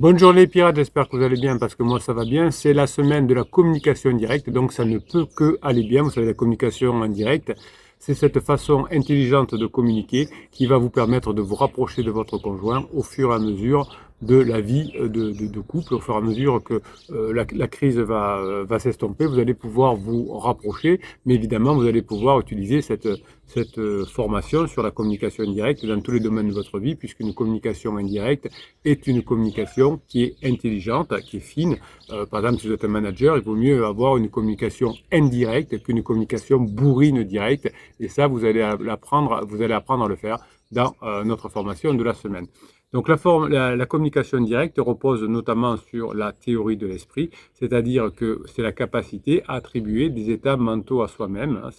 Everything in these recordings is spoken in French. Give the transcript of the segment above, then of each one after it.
Bonne journée pirates, j'espère que vous allez bien parce que moi ça va bien. C'est la semaine de la communication directe, donc ça ne peut que aller bien. Vous savez, la communication en direct, c'est cette façon intelligente de communiquer qui va vous permettre de vous rapprocher de votre conjoint au fur et à mesure de la vie euh, de, de, de couple. Au fur et à mesure que euh, la, la, crise va, euh, va s'estomper, vous allez pouvoir vous rapprocher, mais évidemment, vous allez pouvoir utiliser cette, cette formation sur la communication indirecte dans tous les domaines de votre vie, puisqu'une communication indirecte est une communication qui est intelligente, qui est fine. Euh, par exemple, si vous êtes un manager, il vaut mieux avoir une communication indirecte qu'une communication bourrine directe, et ça, vous allez apprendre, vous allez apprendre à le faire dans euh, notre formation de la semaine. Donc la, communication directe repose notamment sur la théorie de l'esprit, c'est-à-dire que c'est la capacité à attribuer des états mentaux à soi-même. Hein,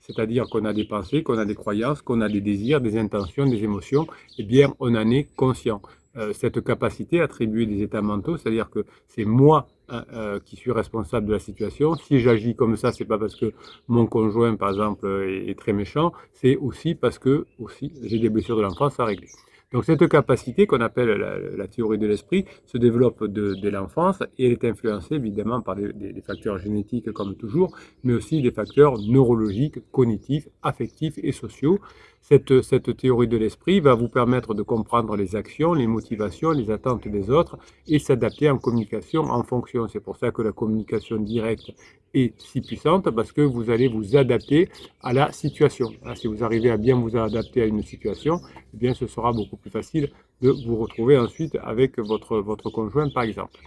c'est-à-dire qu'on a des pensées, qu'on a des croyances, qu'on a des désirs, des intentions, des émotions, eh bien on en est conscient. Euh, cette capacité à attribuer des états mentaux, c'est-à-dire que c'est moi hein, euh, qui suis responsable de la situation. Si j'agis comme ça, c'est pas parce que mon conjoint, par exemple, est, très méchant, c'est aussi parce que j'ai des blessures de l'enfance à régler. Donc cette capacité qu'on appelle la, théorie de l'esprit se développe de, de l'enfance et elle est influencée évidemment par des, facteurs génétiques comme toujours, mais aussi des facteurs neurologiques, cognitifs, affectifs et sociaux. Cette, théorie de l'esprit va vous permettre de comprendre les actions, les motivations, les attentes des autres et s'adapter en communication en fonction. C'est pour ça que la communication directe est si puissante parce que vous allez vous adapter à la situation. Si vous arrivez à bien vous adapter à une situation, eh bien ce sera beaucoup plus facile de vous retrouver ensuite avec votre conjoint par exemple.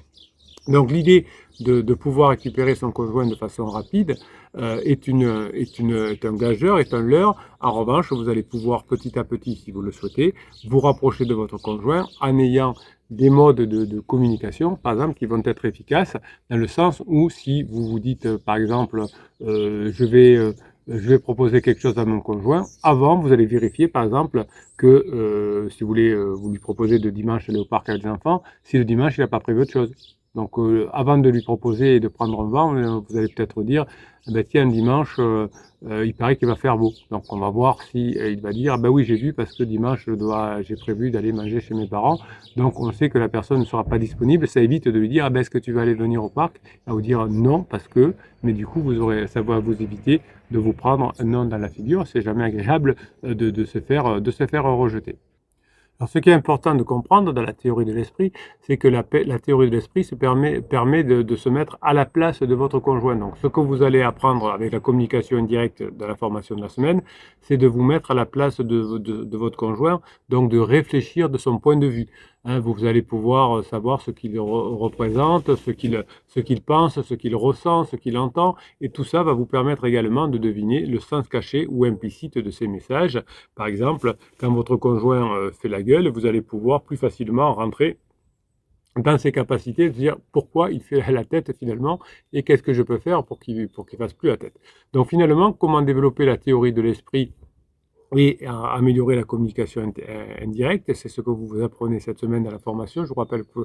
Donc l'idée de, de, pouvoir récupérer son conjoint de façon rapide euh, est, une, est, une, est un gageur, est un leurre. En revanche, vous allez pouvoir petit à petit, si vous le souhaitez, vous rapprocher de votre conjoint en ayant des modes de, de, communication, par exemple, qui vont être efficaces, dans le sens où si vous vous dites, par exemple, euh, je vais... Euh, je vais proposer quelque chose à mon conjoint. Avant, vous allez vérifier, par exemple, que euh, si vous voulez, euh, vous lui proposez de dimanche aller au parc avec les enfants, si le dimanche, il n'a pas prévu autre chose. Donc, euh, avant de lui proposer de prendre un vent, euh, vous allez peut-être dire, eh ben, tiens, dimanche, euh, il paraît qu'il va faire beau. Donc, on va voir si il va dire, ben oui, j'ai vu parce que dimanche, je dois, j'ai prévu d'aller manger chez mes parents. Donc, on sait que la personne ne sera pas disponible. Ça évite de lui dire, ah ben, est-ce que tu vas aller venir au parc? À vous dire non parce que, mais du coup, vous aurez, ça va vous éviter de vous prendre un non dans la figure. C'est jamais agréable de se faire, de se faire rejeter. Alors, ce qui est important de comprendre dans la théorie de l'esprit, c'est que la, théorie de l'esprit se permet, de, se mettre à la place de votre conjoint. Donc, ce que vous allez apprendre avec la communication indirecte de la formation de la semaine, c'est de vous mettre à la place de votre conjoint, donc de réfléchir de son point de vue. Hein, vous allez pouvoir savoir ce qu'il re représente, ce qu'il ce qu'il pense, ce qu'il ressent, ce qu'il entend, et tout ça va vous permettre également de deviner le sens caché ou implicite de ces messages. Par exemple, quand votre conjoint euh, fait la gueule, vous allez pouvoir plus facilement rentrer dans ses capacités de dire pourquoi il fait la tête finalement et qu'est-ce que je peux faire pour qu'il pour qu'il fasse plus la tête. Donc finalement, comment développer la théorie de l'esprit et à améliorer la communication euh, indirecte. C'est ce que vous apprenez cette semaine dans la formation. Je vous rappelle que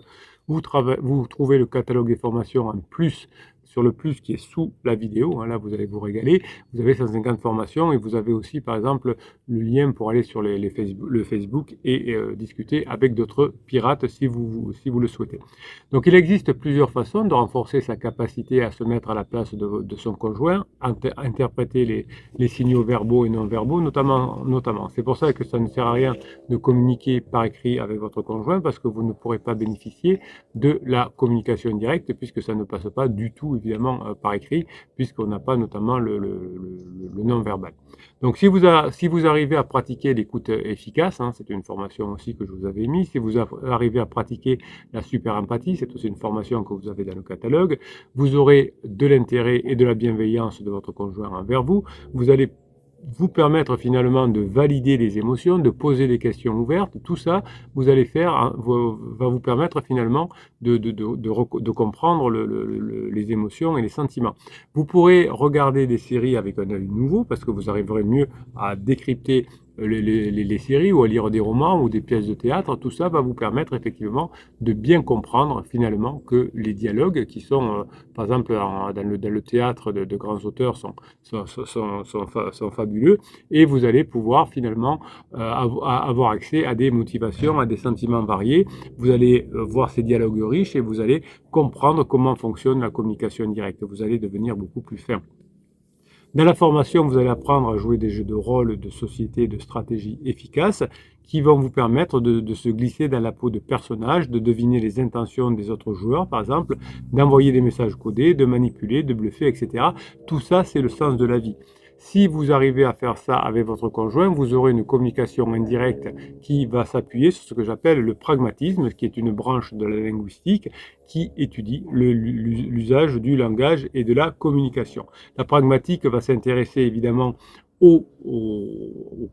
vous, vous trouvez le catalogue des formations en plus sur le plus qui est sous la vidéo. Hein, là, vous allez vous régaler. Vous avez 150 formations et vous avez aussi, par exemple, le lien pour aller sur les, Facebook, le Facebook et euh, discuter avec d'autres pirates si vous, si vous le souhaitez. Donc, il existe plusieurs façons de renforcer sa capacité à se mettre à la place de, son conjoint, inter interpréter les, les, signaux verbaux et non verbaux, notamment. notamment. C'est pour ça que ça ne sert à rien de communiquer par écrit avec votre conjoint parce que vous ne pourrez pas bénéficier de la communication directe puisque ça ne passe pas du tout évidemment euh, par écrit, puisqu'on n'a pas notamment le, non-verbal. Donc si vous, si vous arrivez à pratiquer l'écoute efficace, hein, c'est une formation aussi que je vous avais mis, si vous arrivez à pratiquer la super empathie, c'est aussi une formation que vous avez dans le catalogue, vous aurez de l'intérêt et de la bienveillance de votre conjoint envers vous, vous allez vous permettre finalement de valider les émotions, de poser des questions ouvertes, tout ça, vous allez faire, va vous permettre finalement de, comprendre le, le, les émotions et les sentiments. Vous pourrez regarder des séries avec un œil nouveau parce que vous arriverez mieux à décrypter les, séries ou à lire des romans ou des pièces de théâtre, tout ça va vous permettre effectivement de bien comprendre finalement que les dialogues qui sont, euh, par exemple, dans, le, théâtre de, grands auteurs sont fabuleux et vous allez pouvoir finalement euh, avoir accès à des motivations, à des sentiments variés. Vous allez euh, voir ces dialogues riches et vous allez comprendre comment fonctionne la communication directe. Vous allez devenir beaucoup plus fin. Dans la formation, vous allez apprendre à jouer des jeux de rôle, de société, de stratégie efficaces qui vont vous permettre de, se glisser dans la peau de personnages, de deviner les intentions des autres joueurs, par exemple, d'envoyer des messages codés, de manipuler, de bluffer, etc. Tout ça, c'est le sens de la vie. Si vous arrivez à faire ça avec votre conjoint, vous aurez une communication indirecte qui va s'appuyer sur ce que j'appelle le pragmatisme, qui est une branche de la linguistique qui étudie l'usage du langage et de la communication. La pragmatique va s'intéresser évidemment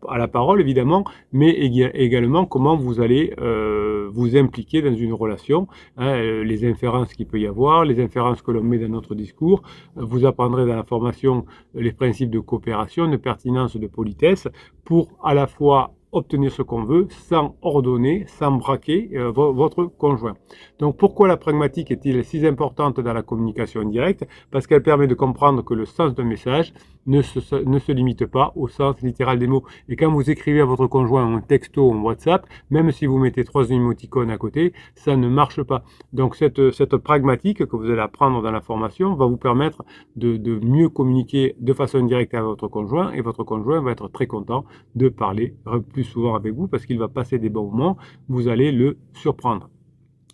à la parole, évidemment, mais également comment vous allez euh, vous impliquer dans une relation, hein, euh, les inférences qu'il peut y avoir, les inférences que l'on met dans notre discours. Vous apprendrez dans la formation les principes de coopération, de pertinence, de politesse, pour à la fois obtenir ce qu'on veut sans ordonner, sans braquer euh, votre conjoint. Donc pourquoi la pragmatique est-il si importante dans la communication directe? Parce qu'elle permet de comprendre que le sens d'un message ne se, limite pas au sens littéral des mots. Et quand vous écrivez à votre conjoint un texto en WhatsApp, même si vous mettez trois émoticônes à côté, ça ne marche pas. Donc cette, cette pragmatique que vous allez apprendre dans la formation va vous permettre de, de mieux communiquer de façon directe à votre conjoint et votre conjoint va être très content de parler plus souvent avec vous parce qu'il va passer des bons moments, vous allez le surprendre.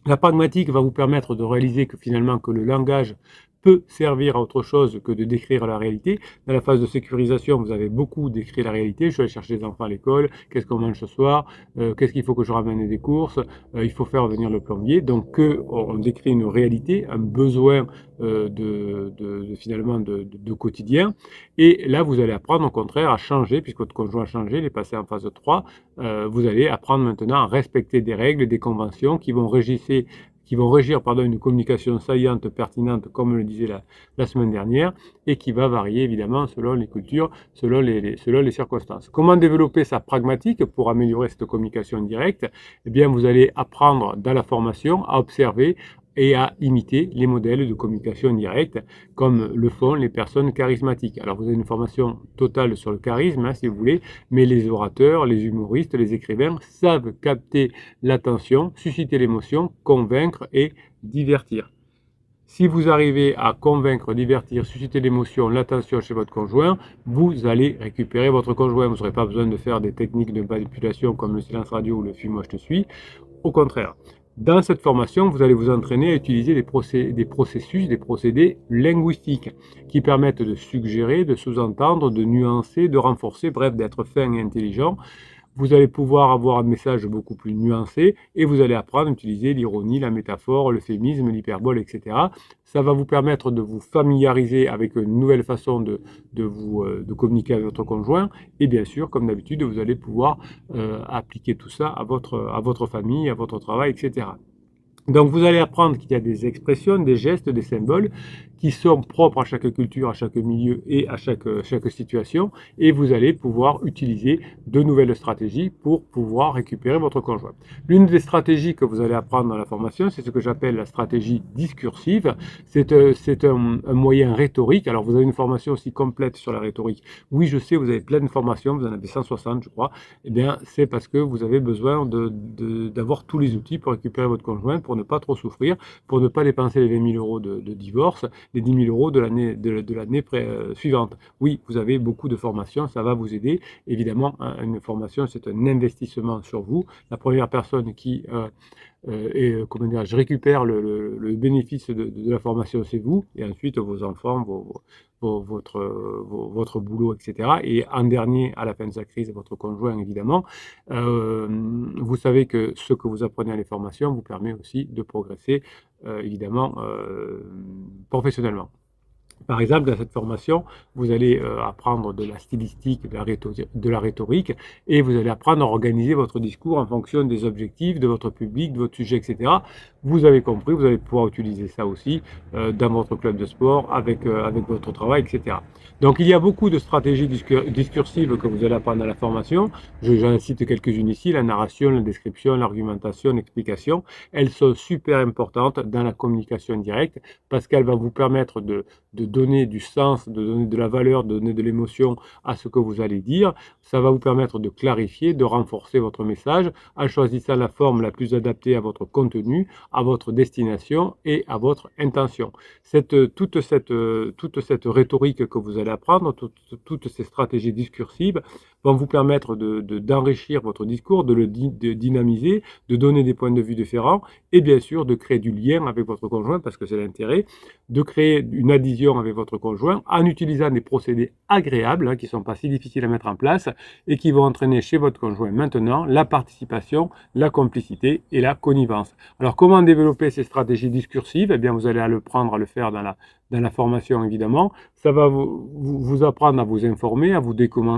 La pragmatique va vous permettre de réaliser que finalement que le langage peut servir à autre chose que de décrire la réalité. Dans la phase de sécurisation, vous avez beaucoup décrit la réalité. Je vais aller chercher les enfants à l'école, qu'est-ce qu'on mange ce soir, euh, qu'est-ce qu'il faut que je ramène des courses, euh, il faut faire venir le plombier. Donc on décrit une réalité, un besoin euh, de, finalement de, de, quotidien. Et là, vous allez apprendre au contraire à changer, puisque votre conjoint a changé, il est passé en phase 3. vous allez apprendre maintenant à respecter des règles, des conventions qui vont régir qui vont régir pardon, une communication saillante, pertinente, comme le disait la, semaine dernière, et qui va varier évidemment selon les cultures, selon les circonstances. Comment développer sa pragmatique pour améliorer cette communication directe? Eh bien, vous allez apprendre dans la formation à observer, et à imiter les modèles de communication directe, comme le font les personnes charismatiques. Alors vous avez une formation totale sur le charisme, hein, si vous voulez, mais les orateurs, les humoristes, les écrivains savent capter l'attention, susciter l'émotion, convaincre et divertir. Si vous arrivez à convaincre, divertir, susciter l'émotion, l'attention chez votre conjoint, vous allez récupérer votre conjoint. Vous n'aurez pas besoin de faire des techniques de manipulation comme le silence radio ou le film Moi je te suis. Au contraire, dans cette formation, vous allez vous entraîner à utiliser des, processus, des procédés linguistiques qui permettent de suggérer, de sous-entendre, de nuancer, de renforcer, bref, d'être fin et intelligent vous allez pouvoir avoir un message beaucoup plus nuancé et vous allez apprendre à utiliser l'ironie, la métaphore, l'euphémisme, l'hyperbole, etc. Ça va vous permettre de vous familiariser avec une nouvelle façon de, de vous, euh, de communiquer avec votre conjoint et bien sûr, comme d'habitude, vous allez pouvoir euh, appliquer tout ça à votre, à votre famille, à votre travail, etc. Donc vous allez apprendre qu'il y a des expressions, des gestes, des symboles qui sont propres à chaque culture, à chaque milieu et à chaque, situation, et vous allez pouvoir utiliser de nouvelles stratégies pour pouvoir récupérer votre conjoint. L'une des stratégies que vous allez apprendre dans la formation, c'est ce que j'appelle la stratégie discursive. C'est euh, un, moyen rhétorique. Alors vous avez une formation aussi complète sur la rhétorique. Oui, je sais, vous avez plein de formations, vous en avez 160, je crois. Eh bien, c'est parce que vous avez besoin d'avoir tous les outils pour récupérer votre conjoint, ne pas trop souffrir, pour ne pas dépenser les 20 000 euros de, de divorce les 10 000 euros de l'année de, l'année euh, suivante. Oui, vous avez beaucoup de formations, ça va vous aider. Évidemment, une formation, c'est un investissement sur vous. La première personne qui euh, euh, et comment dire, je récupère le, bénéfice de, la formation, c'est vous, et ensuite vos enfants, vos, votre, votre boulot, etc. Et en dernier, à la fin de sa crise, votre conjoint, évidemment. vous savez que ce que vous apprenez à les formations vous permet aussi de progresser, évidemment, professionnellement. Par exemple, dans cette formation, vous allez euh, apprendre de la stylistique, de la, rhétorique, et vous allez apprendre à organiser votre discours en fonction des objectifs, de votre public, de votre sujet, etc. Vous avez compris, vous allez pouvoir utiliser ça aussi euh, dans votre club de sport, avec, euh, avec votre travail, etc. Donc il y a beaucoup de stratégies discursives que vous allez apprendre dans la formation. J'en cite quelques-unes ici, la narration, la description, l'argumentation, l'explication. Elles sont super importantes dans la communication directe parce qu'elles vont vous permettre de donner du sens, de donner de la valeur, de donner de l'émotion à ce que vous allez dire. Ça va vous permettre de clarifier, de renforcer votre message en choisissant la forme la plus adaptée à votre contenu, à votre destination et à votre intention. Cette, toute, cette, toute cette rhétorique que vous allez apprendre, toutes ces stratégies discursives vont vous permettre d'enrichir de, votre discours, de le dynamiser, de donner des points de vue différents et bien sûr de créer du lien avec votre conjoint parce que c'est l'intérêt, de créer une adhésion avec votre conjoint en utilisant des procédés agréables hein, qui ne sont pas si difficiles à mettre en place et qui vont entraîner chez votre conjoint maintenant la participation, la complicité et la connivence. Alors comment développer ces stratégies discursives? Eh bien vous allez le prendre à le faire dans la, dans la formation évidemment. Ça va vous, vous, apprendre à vous informer, à vous,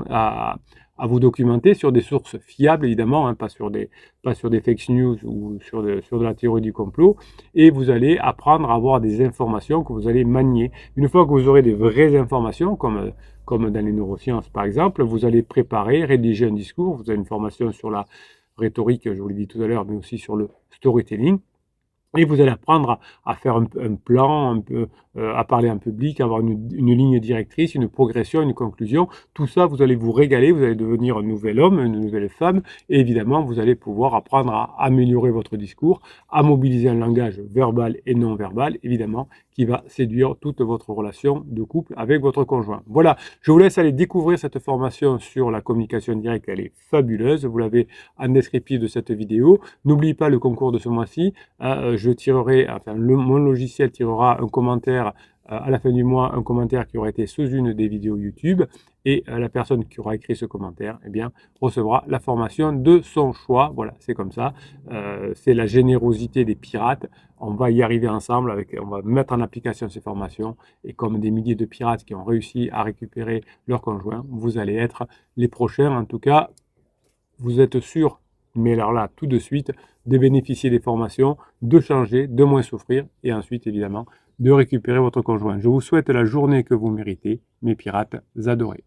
à, à vous documenter sur des sources fiables, évidemment, hein, pas, sur des, pas sur des fake news ou sur de, sur de la théorie du complot, et vous allez apprendre à avoir des informations que vous allez manier. Une fois que vous aurez des vraies informations, comme, comme dans les neurosciences par exemple, vous allez préparer, rédiger un discours, vous avez une formation sur la rhétorique, je vous l'ai dit tout à l'heure, mais aussi sur le storytelling, et vous allez apprendre à, faire un, plan, un à parler en public, avoir une, ligne directrice, une progression, une conclusion. Tout ça, vous allez vous régaler, vous allez devenir un nouvel homme, une nouvelle femme. Et évidemment, vous allez pouvoir apprendre à améliorer votre discours, à mobiliser un langage verbal et non verbal, évidemment, qui va séduire toute votre relation de couple avec votre conjoint. Voilà, je vous laisse aller découvrir cette formation sur la communication directe. Elle est fabuleuse. Vous l'avez en descriptif de cette vidéo. N'oubliez pas le concours de ce mois-ci. Euh, je tirerai, enfin, mon logiciel tirera un commentaire euh, à la fin du mois, un commentaire qui aura été sous une des vidéos YouTube et euh, la personne qui aura écrit ce commentaire, eh bien, recevra la formation de son choix. Voilà, c'est comme ça. Euh, c'est la générosité des pirates. On va y arriver ensemble. Avec, on va mettre en application ces formations et comme des milliers de pirates qui ont réussi à récupérer leur conjoint, vous allez être les prochains. En tout cas, vous êtes sûr mais alors là, tout de suite, de bénéficier des formations, de changer, de moins souffrir, et ensuite, évidemment, de récupérer votre conjoint. Je vous souhaite la journée que vous méritez, mes pirates adorés.